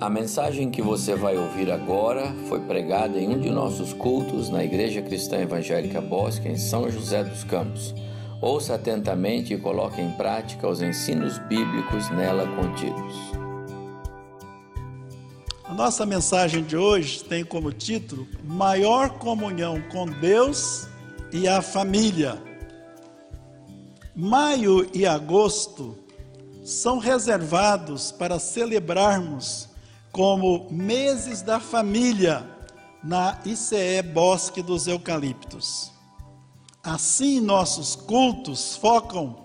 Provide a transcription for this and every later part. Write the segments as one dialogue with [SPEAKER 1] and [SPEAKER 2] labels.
[SPEAKER 1] A mensagem que você vai ouvir agora foi pregada em um de nossos cultos na Igreja Cristã Evangélica Bosque, em São José dos Campos. Ouça atentamente e coloque em prática os ensinos bíblicos nela contidos.
[SPEAKER 2] A nossa mensagem de hoje tem como título Maior Comunhão com Deus e a Família. Maio e agosto são reservados para celebrarmos como meses da família na ICE Bosque dos Eucaliptos. Assim, nossos cultos focam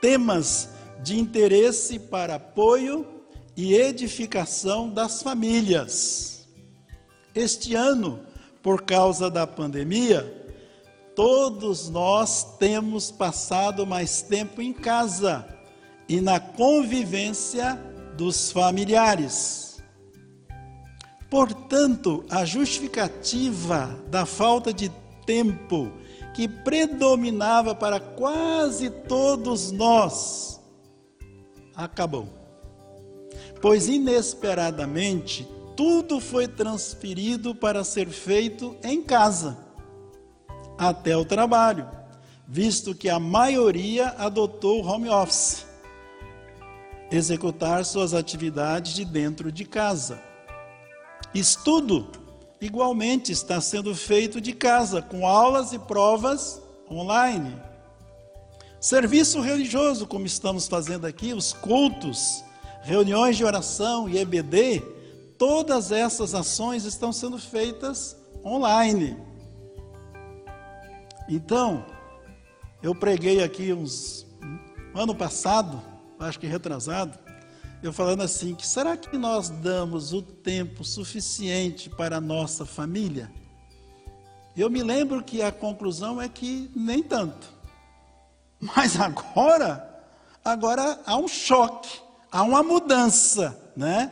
[SPEAKER 2] temas de interesse para apoio e edificação das famílias. Este ano, por causa da pandemia, todos nós temos passado mais tempo em casa e na convivência dos familiares. Portanto, a justificativa da falta de tempo que predominava para quase todos nós acabou. Pois inesperadamente tudo foi transferido para ser feito em casa, até o trabalho, visto que a maioria adotou o home office, executar suas atividades de dentro de casa. Estudo, igualmente, está sendo feito de casa, com aulas e provas online. Serviço religioso, como estamos fazendo aqui, os cultos, reuniões de oração e EBD, todas essas ações estão sendo feitas online. Então, eu preguei aqui uns ano passado, acho que retrasado, eu falando assim, que será que nós damos o tempo suficiente para a nossa família? Eu me lembro que a conclusão é que nem tanto. Mas agora, agora há um choque, há uma mudança, né?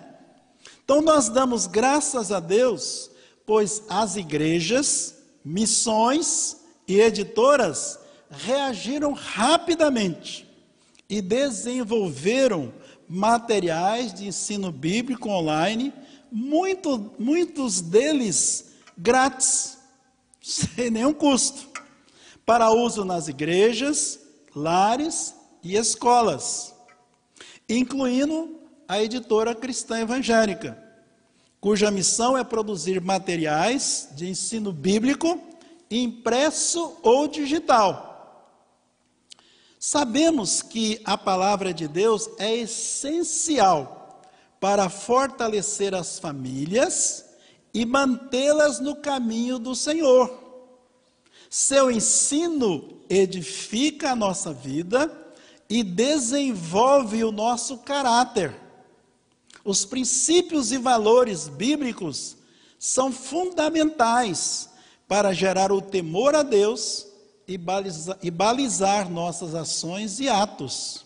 [SPEAKER 2] Então nós damos graças a Deus, pois as igrejas, missões e editoras reagiram rapidamente e desenvolveram materiais de ensino bíblico online, muito, muitos deles grátis, sem nenhum custo, para uso nas igrejas, lares e escolas, incluindo a editora cristã evangélica, cuja missão é produzir materiais de ensino bíblico impresso ou digital Sabemos que a palavra de Deus é essencial para fortalecer as famílias e mantê-las no caminho do Senhor. Seu ensino edifica a nossa vida e desenvolve o nosso caráter. Os princípios e valores bíblicos são fundamentais para gerar o temor a Deus e balizar, e balizar nossas ações e atos.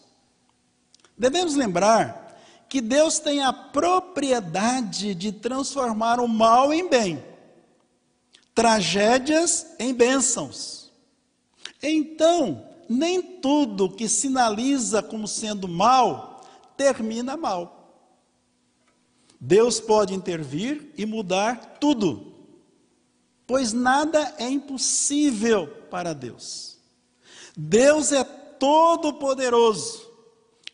[SPEAKER 2] Devemos lembrar que Deus tem a propriedade de transformar o mal em bem, tragédias em bênçãos. Então, nem tudo que sinaliza como sendo mal termina mal. Deus pode intervir e mudar tudo, pois nada é impossível para Deus. Deus é todo-poderoso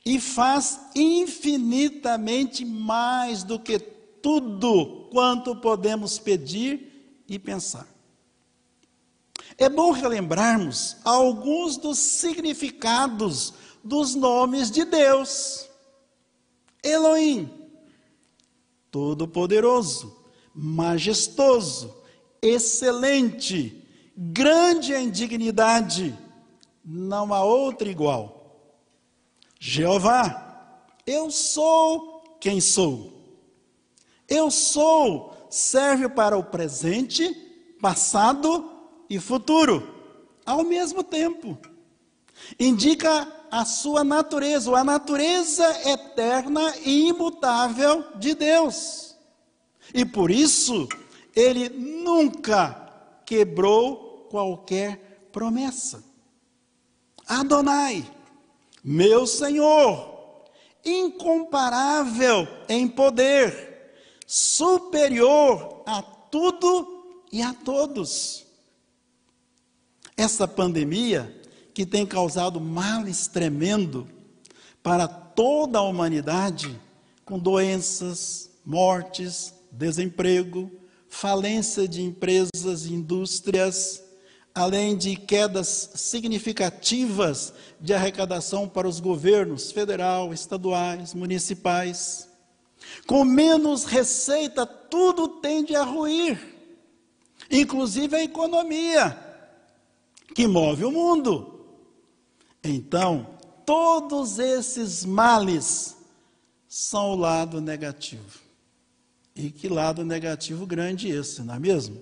[SPEAKER 2] e faz infinitamente mais do que tudo quanto podemos pedir e pensar. É bom relembrarmos alguns dos significados dos nomes de Deus. Elohim, todo-poderoso, majestoso, excelente, grande a indignidade, não há outra igual. Jeová, eu sou quem sou. Eu sou serve para o presente, passado e futuro, ao mesmo tempo. Indica a sua natureza, a natureza eterna e imutável de Deus. E por isso, ele nunca quebrou qualquer promessa. Adonai, meu Senhor, incomparável em poder, superior a tudo e a todos. Essa pandemia, que tem causado males tremendo para toda a humanidade, com doenças, mortes, desemprego, falência de empresas e indústrias, além de quedas significativas de arrecadação para os governos federal, estaduais, municipais. Com menos receita, tudo tende a ruir, inclusive a economia, que move o mundo. Então, todos esses males são o lado negativo. E que lado negativo grande esse, não é mesmo?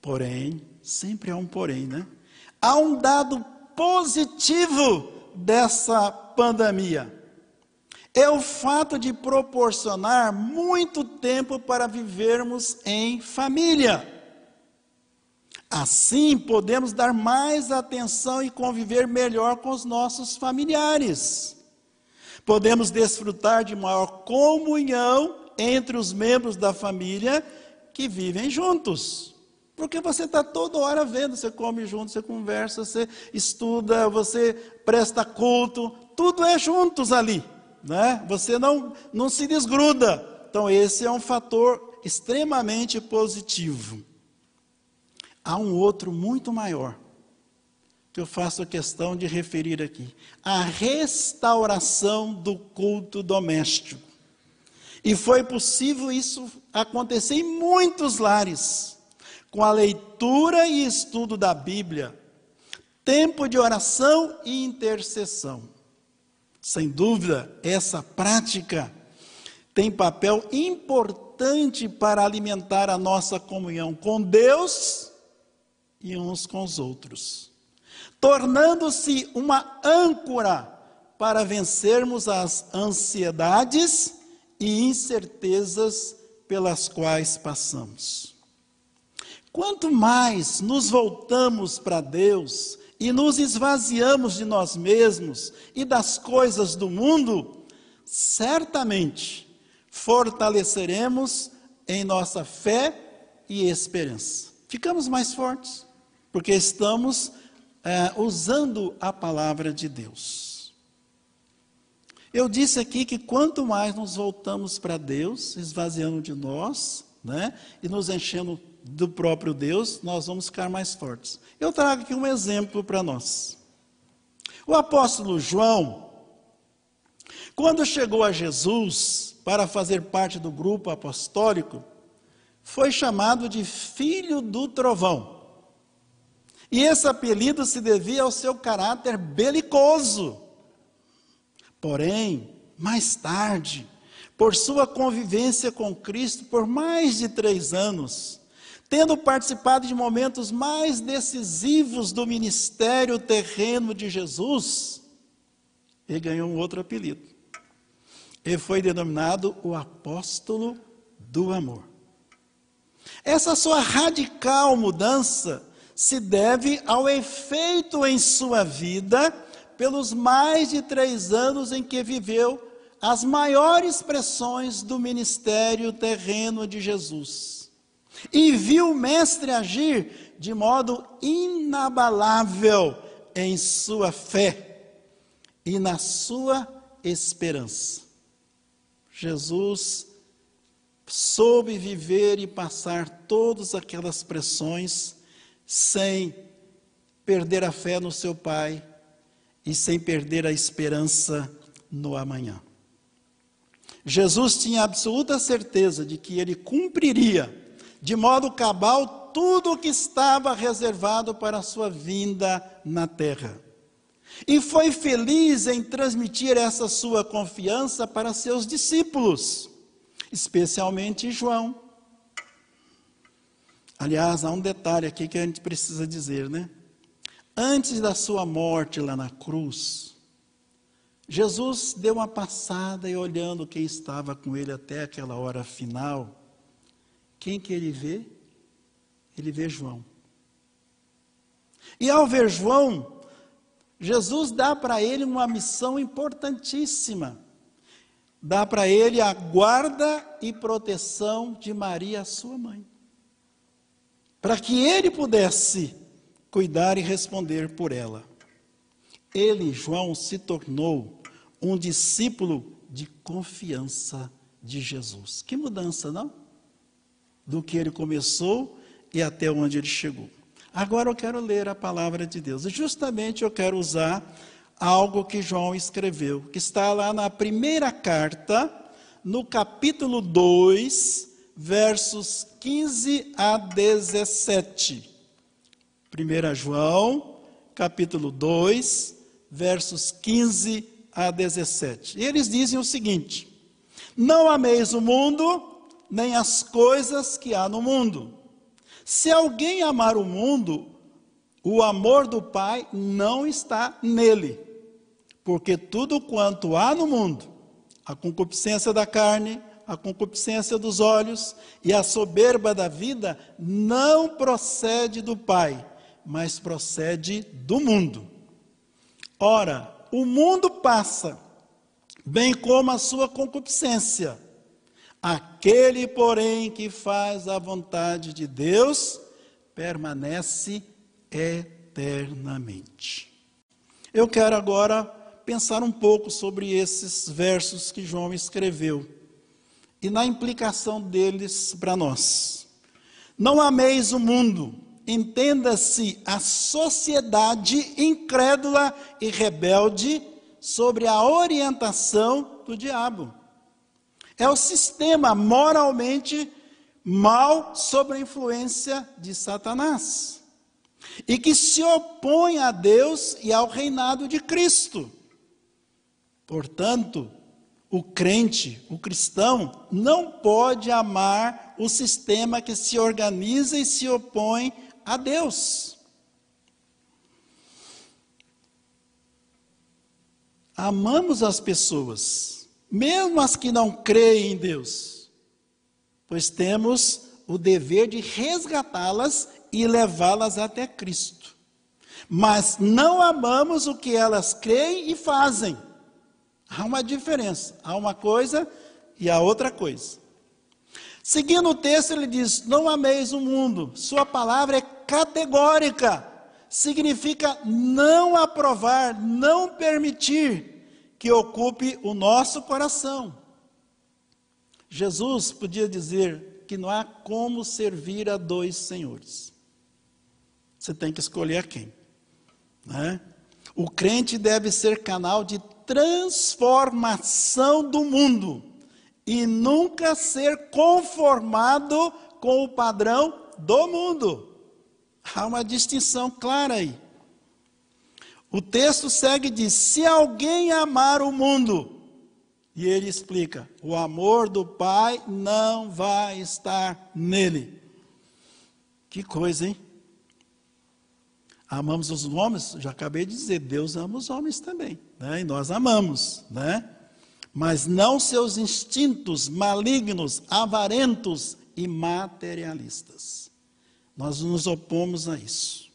[SPEAKER 2] Porém, sempre há um porém, né? Há um dado positivo dessa pandemia. É o fato de proporcionar muito tempo para vivermos em família. Assim, podemos dar mais atenção e conviver melhor com os nossos familiares. Podemos desfrutar de maior comunhão entre os membros da família que vivem juntos. Porque você está toda hora vendo, você come junto, você conversa, você estuda, você presta culto, tudo é juntos ali, né? Você não, não se desgruda. Então, esse é um fator extremamente positivo. Há um outro muito maior, que eu faço questão de referir aqui: a restauração do culto doméstico. E foi possível isso acontecer em muitos lares, com a leitura e estudo da Bíblia, tempo de oração e intercessão. Sem dúvida, essa prática tem papel importante para alimentar a nossa comunhão com Deus e uns com os outros, tornando-se uma âncora para vencermos as ansiedades e incertezas pelas quais passamos. Quanto mais nos voltamos para Deus e nos esvaziamos de nós mesmos e das coisas do mundo, certamente fortaleceremos em nossa fé e esperança. Ficamos mais fortes, porque estamos é, usando a palavra de Deus. Eu disse aqui que quanto mais nos voltamos para Deus, esvaziando de nós, né, e nos enchendo do próprio Deus, nós vamos ficar mais fortes. Eu trago aqui um exemplo para nós. O apóstolo João, quando chegou a Jesus para fazer parte do grupo apostólico, foi chamado de filho do trovão. E esse apelido se devia ao seu caráter belicoso. Porém, mais tarde, por sua convivência com Cristo por mais de três anos, tendo participado de momentos mais decisivos do ministério terreno de Jesus, ele ganhou um outro apelido. Ele foi denominado o apóstolo do amor. Essa sua radical mudança se deve ao efeito em sua vida pelos mais de três anos em que viveu as maiores pressões do ministério terreno de Jesus. E viu o Mestre agir de modo inabalável em sua fé e na sua esperança. Jesus soube viver e passar todas aquelas pressões sem perder a fé no seu Pai e sem perder a esperança no amanhã. Jesus tinha absoluta certeza de que ele cumpriria de modo cabal tudo o que estava reservado para a sua vinda na terra. E foi feliz em transmitir essa sua confiança para seus discípulos, especialmente João. Aliás, há um detalhe aqui que a gente precisa dizer, né? Antes da sua morte lá na cruz, Jesus deu uma passada e olhando quem estava com ele até aquela hora final, quem que ele vê? Ele vê João. E ao ver João, Jesus dá para ele uma missão importantíssima. dá para ele a guarda e proteção de Maria, sua mãe, para que ele pudesse cuidar e responder por ela. Ele, João, se tornou um discípulo de confiança de Jesus. Que mudança, não? Do que ele começou e até onde ele chegou. Agora eu quero ler a palavra de Deus. E justamente eu quero usar algo que João escreveu, que está lá na primeira carta, no capítulo 2, versos 15 a 17. 1 João, capítulo 2, versos 15 a 17. E eles dizem o seguinte: Não ameis o mundo, nem as coisas que há no mundo. Se alguém amar o mundo, o amor do Pai não está nele. Porque tudo quanto há no mundo, a concupiscência da carne, a concupiscência dos olhos e a soberba da vida, não procede do Pai, mas procede do mundo. Ora, o mundo passa, bem como a sua concupiscência. Aquele, porém, que faz a vontade de Deus, permanece eternamente. Eu quero agora pensar um pouco sobre esses versos que João escreveu e na implicação deles para nós. Não ameis o mundo, entenda-se a sociedade incrédula e rebelde sobre a orientação do diabo. É o sistema moralmente mal sob a influência de Satanás e que se opõe a Deus e ao reinado de Cristo. Portanto, o crente, o cristão, não pode amar o sistema que se organiza e se opõe a Deus. Amamos as pessoas, mesmo as que não creem em Deus, pois temos o dever de resgatá-las e levá-las até Cristo. Mas não amamos o que elas creem e fazem. Há uma diferença. Há uma coisa e a outra coisa. Seguindo o texto, ele diz: Não ameis o mundo. Sua palavra é categórica. Significa não aprovar, não permitir que ocupe o nosso coração. Jesus podia dizer que não há como servir a dois senhores. Você tem que escolher a quem. Né? O crente deve ser canal de transformação do mundo e nunca ser conformado com o padrão do mundo. Há uma distinção clara aí. O texto segue e diz: se alguém amar o mundo, e ele explica: o amor do Pai não vai estar nele. Que coisa, hein? Amamos os homens, já acabei de dizer, Deus ama os homens também, né? e nós amamos, né? Mas não seus instintos malignos, avarentos e materialistas. Nós nos opomos a isso.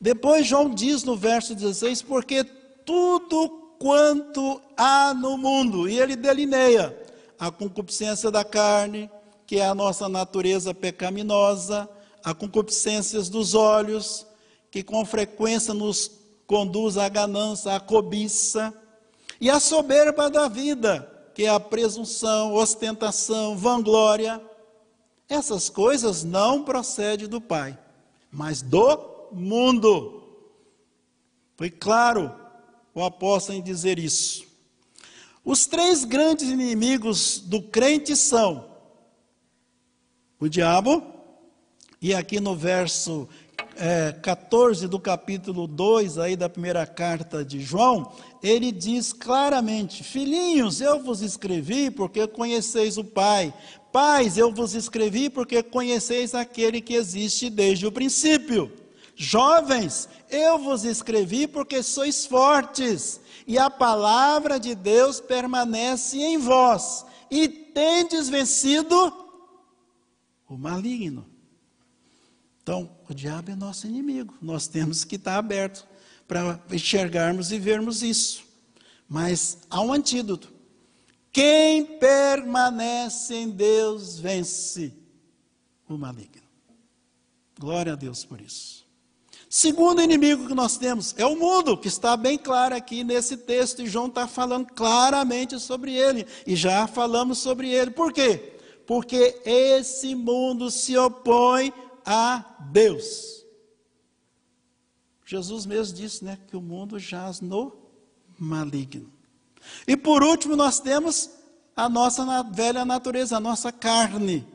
[SPEAKER 2] Depois João diz no verso 16, porque tudo quanto há no mundo, e ele delineia a concupiscência da carne, que é a nossa natureza pecaminosa, a concupiscências dos olhos, que com frequência nos conduz à ganância, à cobiça, e a soberba da vida, que é a presunção, ostentação, vanglória. Essas coisas não procedem do Pai, mas do mundo. Foi claro o apóstolo em dizer isso. Os três grandes inimigos do crente são o diabo, e aqui no verso é, 14 do capítulo 2 aí da primeira carta de João, ele diz claramente: Filhinhos, eu vos escrevi porque conheceis o Pai. Pais, eu vos escrevi porque conheceis aquele que existe desde o princípio. Jovens, eu vos escrevi porque sois fortes, e a palavra de Deus permanece em vós, e tendes vencido o maligno. Então, o diabo é nosso inimigo. Nós temos que estar abertos para enxergarmos e vermos isso. Mas há um antídoto. Quem permanece em Deus vence o maligno. Glória a Deus por isso. Segundo inimigo que nós temos é o mundo, que está bem claro aqui nesse texto, e João está falando claramente sobre ele, e já falamos sobre ele. Por quê? Porque esse mundo se opõe a Deus. Jesus mesmo disse né, que o mundo jaz no maligno. E por último, nós temos a nossa velha natureza, a nossa carne.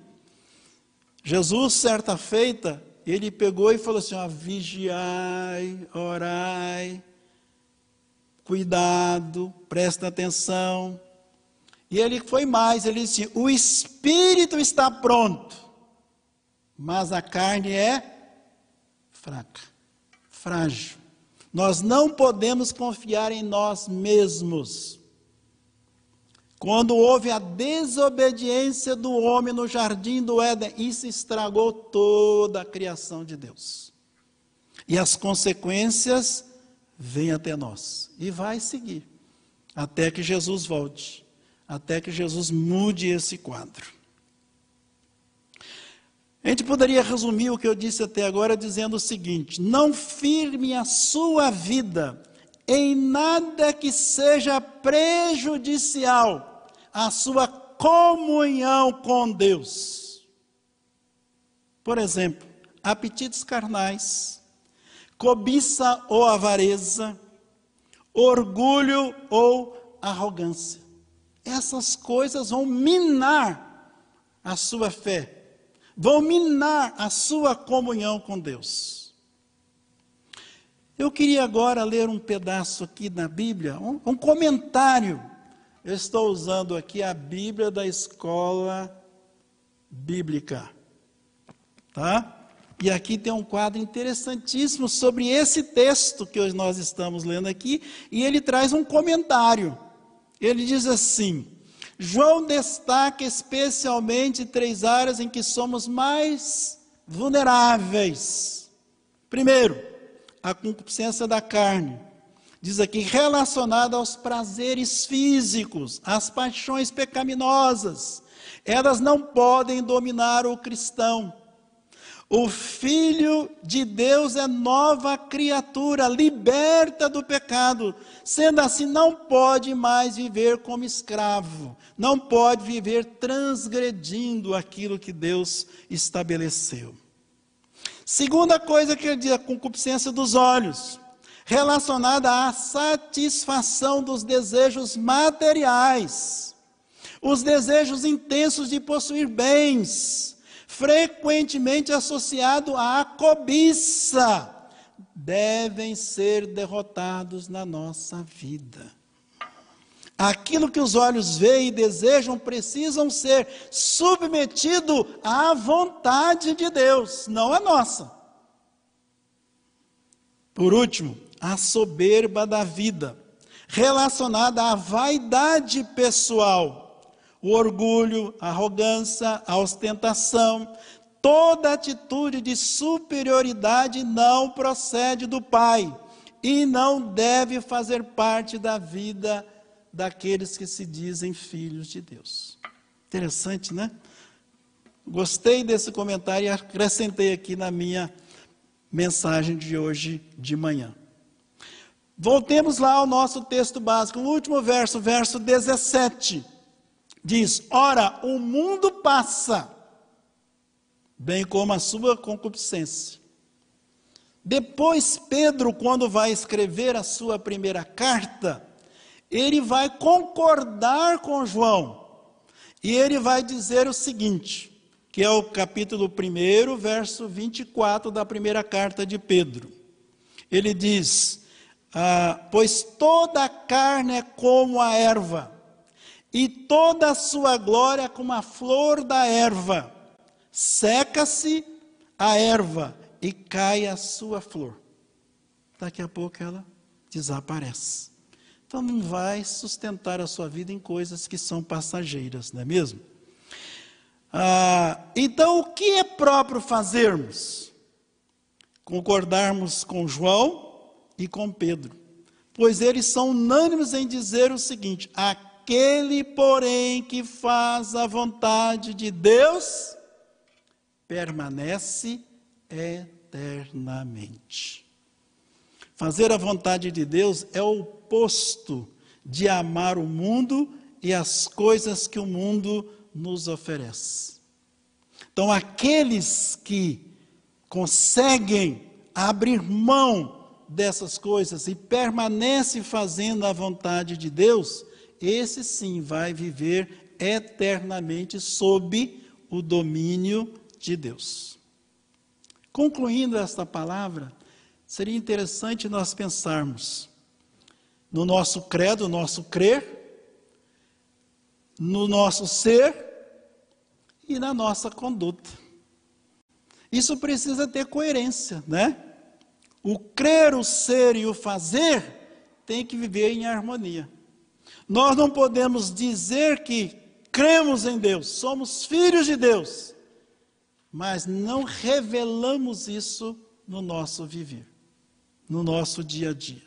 [SPEAKER 2] Jesus, certa feita, ele pegou e falou assim: ó, vigiai, orai, cuidado, presta atenção. E ele foi mais, ele disse: o espírito está pronto, mas a carne é fraca, frágil. Nós não podemos confiar em nós mesmos. Quando houve a desobediência do homem no jardim do Éden, isso estragou toda a criação de Deus. E as consequências vêm até nós. E vai seguir. Até que Jesus volte. Até que Jesus mude esse quadro. A gente poderia resumir o que eu disse até agora dizendo o seguinte: não firme a sua vida em nada que seja prejudicial à sua comunhão com Deus. Por exemplo, apetites carnais, cobiça ou avareza, orgulho ou arrogância. Essas coisas vão minar a sua fé, vão minar a sua comunhão com Deus. Eu queria agora ler um pedaço aqui na Bíblia, um, um comentário. Eu estou usando aqui a Bíblia da escola bíblica. Tá? E aqui tem um quadro interessantíssimo sobre esse texto que nós estamos lendo aqui, e ele traz um comentário. Ele diz assim: João destaca especialmente três áreas em que somos mais vulneráveis. Primeiro, a concupiscência da carne. Diz aqui, relacionada aos prazeres físicos, às paixões pecaminosas. Elas não podem dominar o cristão. O Filho de Deus é nova criatura, liberta do pecado. Sendo assim, não pode mais viver como escravo, não pode viver transgredindo aquilo que Deus estabeleceu. Segunda coisa que ele diz, a concupiscência dos olhos, relacionada à satisfação dos desejos materiais, os desejos intensos de possuir bens, frequentemente associado à cobiça, devem ser derrotados na nossa vida. Aquilo que os olhos veem e desejam precisam ser submetido à vontade de Deus, não à nossa. Por último, a soberba da vida, relacionada à vaidade pessoal, o orgulho, a arrogância, a ostentação, toda atitude de superioridade não procede do Pai e não deve fazer parte da vida daqueles que se dizem filhos de Deus. Interessante, né? Gostei desse comentário e acrescentei aqui na minha mensagem de hoje de manhã. Voltemos lá ao nosso texto básico, o último verso, verso 17. Diz: Ora, o mundo passa, bem como a sua concupiscência. Depois, Pedro, quando vai escrever a sua primeira carta, ele vai concordar com João. E ele vai dizer o seguinte, que é o capítulo 1, verso 24 da primeira carta de Pedro. Ele diz: ah, Pois toda a carne é como a erva, e toda a sua glória como a flor da erva. Seca-se a erva e cai a sua flor. Daqui a pouco ela desaparece. Então não vai sustentar a sua vida em coisas que são passageiras, não é mesmo? Ah, então, o que é próprio fazermos? Concordarmos com João e com Pedro, pois eles são unânimes em dizer o seguinte: a Aquele, porém, que faz a vontade de Deus, permanece eternamente. Fazer a vontade de Deus é o oposto de amar o mundo e as coisas que o mundo nos oferece. Então, aqueles que conseguem abrir mão dessas coisas e permanece fazendo a vontade de Deus, esse sim vai viver eternamente sob o domínio de Deus. Concluindo esta palavra, seria interessante nós pensarmos no nosso credo, no nosso crer, no nosso ser e na nossa conduta. Isso precisa ter coerência, né? O crer, o ser e o fazer tem que viver em harmonia. Nós não podemos dizer que cremos em Deus, somos filhos de Deus, mas não revelamos isso no nosso viver, no nosso dia a dia.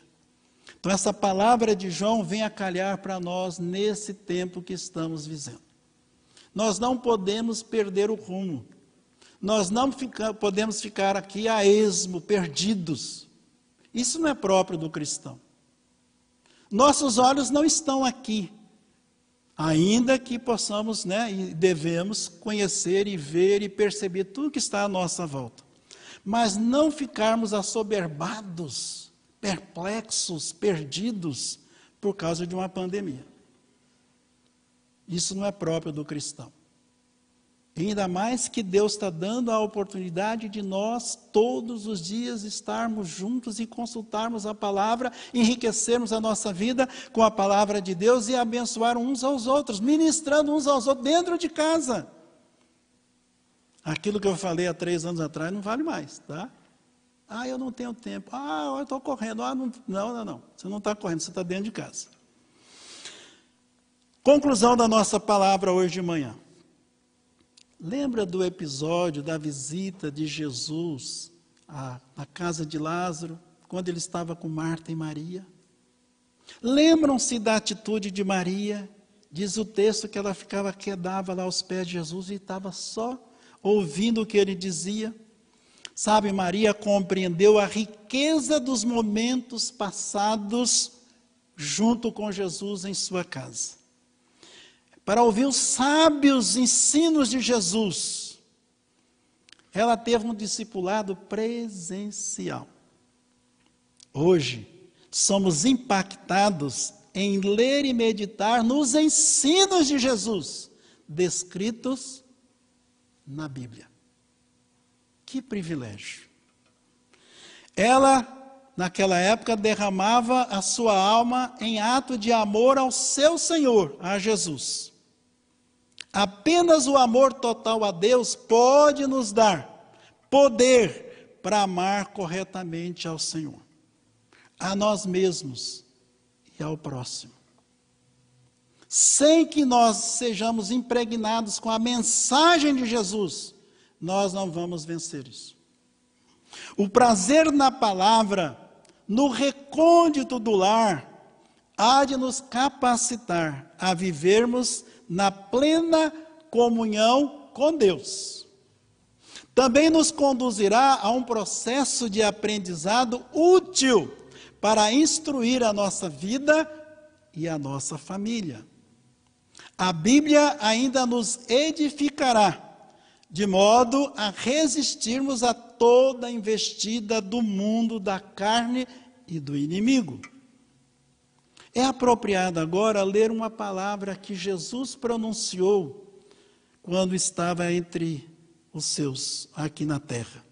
[SPEAKER 2] Então, essa palavra de João vem a calhar para nós nesse tempo que estamos vivendo. Nós não podemos perder o rumo. Nós não fica, podemos ficar aqui a esmo, perdidos. Isso não é próprio do cristão. Nossos olhos não estão aqui, ainda que possamos, né, e devemos conhecer e ver e perceber tudo que está à nossa volta. Mas não ficarmos assoberbados, perplexos, perdidos por causa de uma pandemia. Isso não é próprio do cristão. Ainda mais que Deus está dando a oportunidade de nós todos os dias estarmos juntos e consultarmos a palavra, enriquecermos a nossa vida com a palavra de Deus e abençoar uns aos outros, ministrando uns aos outros dentro de casa. Aquilo que eu falei há três anos atrás não vale mais, tá? Ah, eu não tenho tempo. Ah, eu estou correndo. Ah, não, não, não, não. Você não está correndo, você está dentro de casa. Conclusão da nossa palavra hoje de manhã. Lembra do episódio da visita de Jesus à, à casa de Lázaro, quando ele estava com Marta e Maria? Lembram-se da atitude de Maria? Diz o texto que ela ficava quedava lá aos pés de Jesus e estava só ouvindo o que ele dizia. Sabe, Maria compreendeu a riqueza dos momentos passados junto com Jesus em sua casa para ouvir os sábios ensinos de Jesus, ela teve um discipulado presencial. Hoje, somos impactados em ler e meditar nos ensinos de Jesus, descritos na Bíblia. Que privilégio. Ela naquela época, derramava a sua alma em ato de amor ao seu Senhor, a Jesus. Apenas o amor total a Deus pode nos dar poder para amar corretamente ao Senhor, a nós mesmos e ao próximo. Sem que nós sejamos impregnados com a mensagem de Jesus, nós não vamos vencer isso. O prazer na palavra, no recôndito do lar, há de nos capacitar a vivermos na plena comunhão com Deus. Também nos conduzirá a um processo de aprendizado útil para instruir a nossa vida e a nossa família. A Bíblia ainda nos edificará, de modo a resistirmos a toda investida do mundo, da carne e do inimigo. É apropriado agora ler uma palavra que Jesus pronunciou quando estava entre os seus aqui na terra.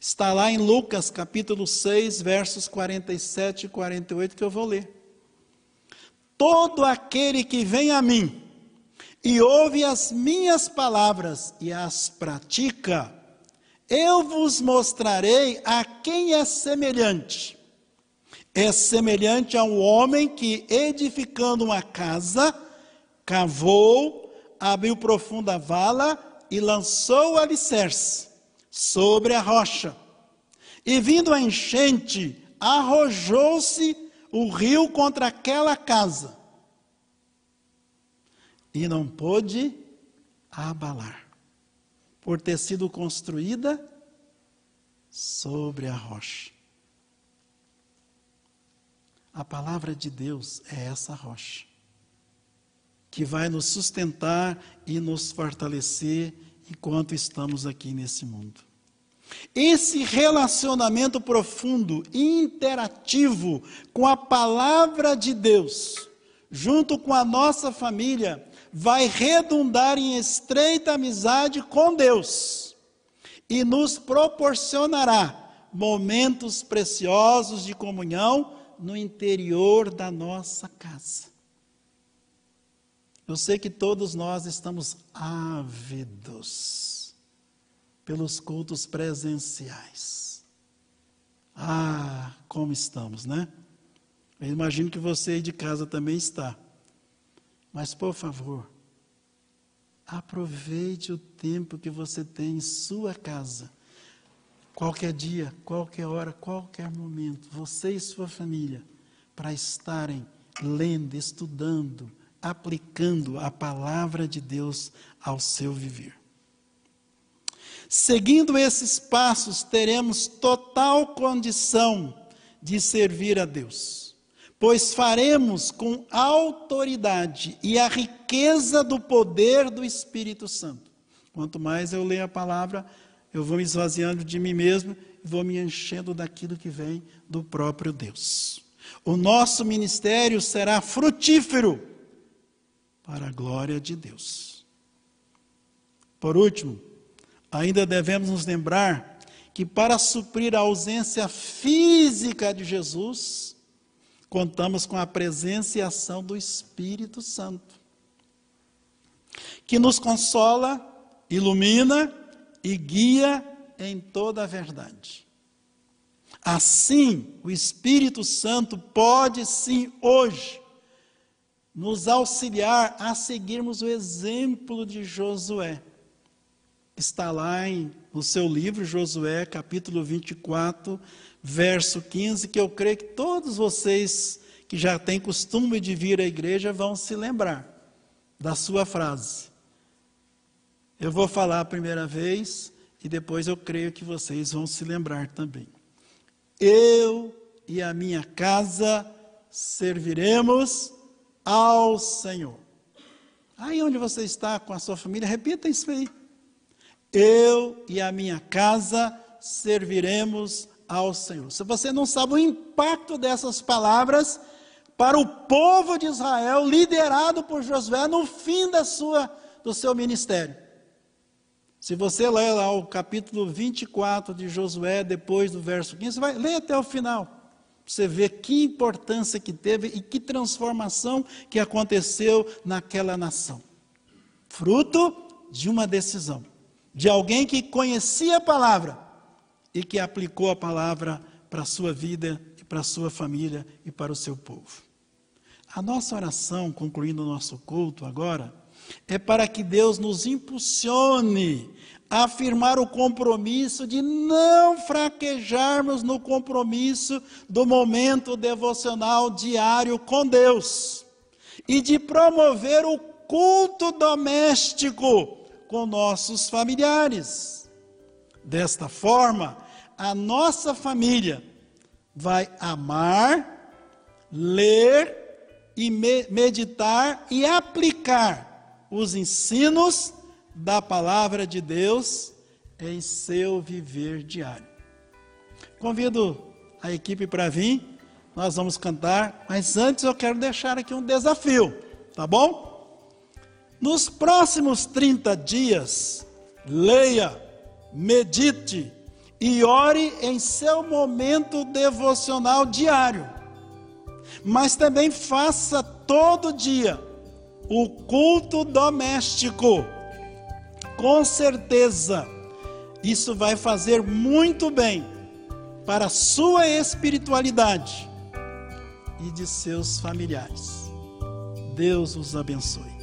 [SPEAKER 2] Está lá em Lucas capítulo 6, versos 47 e 48 que eu vou ler. Todo aquele que vem a mim e ouve as minhas palavras e as pratica, eu vos mostrarei a quem é semelhante é semelhante a um homem que, edificando uma casa, cavou, abriu profunda vala e lançou o alicerce sobre a rocha. E vindo a enchente, arrojou-se o rio contra aquela casa. e não pôde abalar, por ter sido construída sobre a rocha. A palavra de Deus é essa rocha, que vai nos sustentar e nos fortalecer enquanto estamos aqui nesse mundo. Esse relacionamento profundo interativo com a palavra de Deus, junto com a nossa família, vai redundar em estreita amizade com Deus e nos proporcionará momentos preciosos de comunhão no interior da nossa casa. Eu sei que todos nós estamos ávidos pelos cultos presenciais. Ah, como estamos, né? Eu imagino que você aí de casa também está. Mas, por favor, aproveite o tempo que você tem em sua casa. Qualquer dia, qualquer hora, qualquer momento, você e sua família, para estarem lendo, estudando, aplicando a palavra de Deus ao seu viver. Seguindo esses passos, teremos total condição de servir a Deus, pois faremos com autoridade e a riqueza do poder do Espírito Santo. Quanto mais eu leio a palavra, eu vou me esvaziando de mim mesmo e vou me enchendo daquilo que vem do próprio Deus. O nosso ministério será frutífero para a glória de Deus. Por último, ainda devemos nos lembrar que para suprir a ausência física de Jesus, contamos com a presença e ação do Espírito Santo, que nos consola, ilumina e guia em toda a verdade. Assim, o Espírito Santo pode sim hoje nos auxiliar a seguirmos o exemplo de Josué está lá em, no seu livro, Josué, capítulo 24, verso 15, que eu creio que todos vocês que já têm costume de vir à igreja vão se lembrar da sua frase. Eu vou falar a primeira vez e depois eu creio que vocês vão se lembrar também. Eu e a minha casa serviremos ao Senhor. Aí onde você está com a sua família, repita isso aí. Eu e a minha casa serviremos ao Senhor. Se você não sabe o impacto dessas palavras para o povo de Israel, liderado por Josué no fim da sua, do seu ministério. Se você ler lá o capítulo 24 de Josué, depois do verso 15, você vai ler até o final. Você vê que importância que teve e que transformação que aconteceu naquela nação. Fruto de uma decisão de alguém que conhecia a palavra e que aplicou a palavra para a sua vida e para a sua família e para o seu povo. A nossa oração, concluindo o nosso culto agora, é para que Deus nos impulsione a afirmar o compromisso de não fraquejarmos no compromisso do momento devocional diário com Deus e de promover o culto doméstico com nossos familiares. Desta forma, a nossa família vai amar, ler e meditar e aplicar os ensinos da palavra de Deus em seu viver diário. Convido a equipe para vir, nós vamos cantar, mas antes eu quero deixar aqui um desafio, tá bom? Nos próximos 30 dias, leia, medite e ore em seu momento devocional diário. Mas também faça todo dia o culto doméstico. Com certeza, isso vai fazer muito bem para a sua espiritualidade e de seus familiares. Deus os abençoe.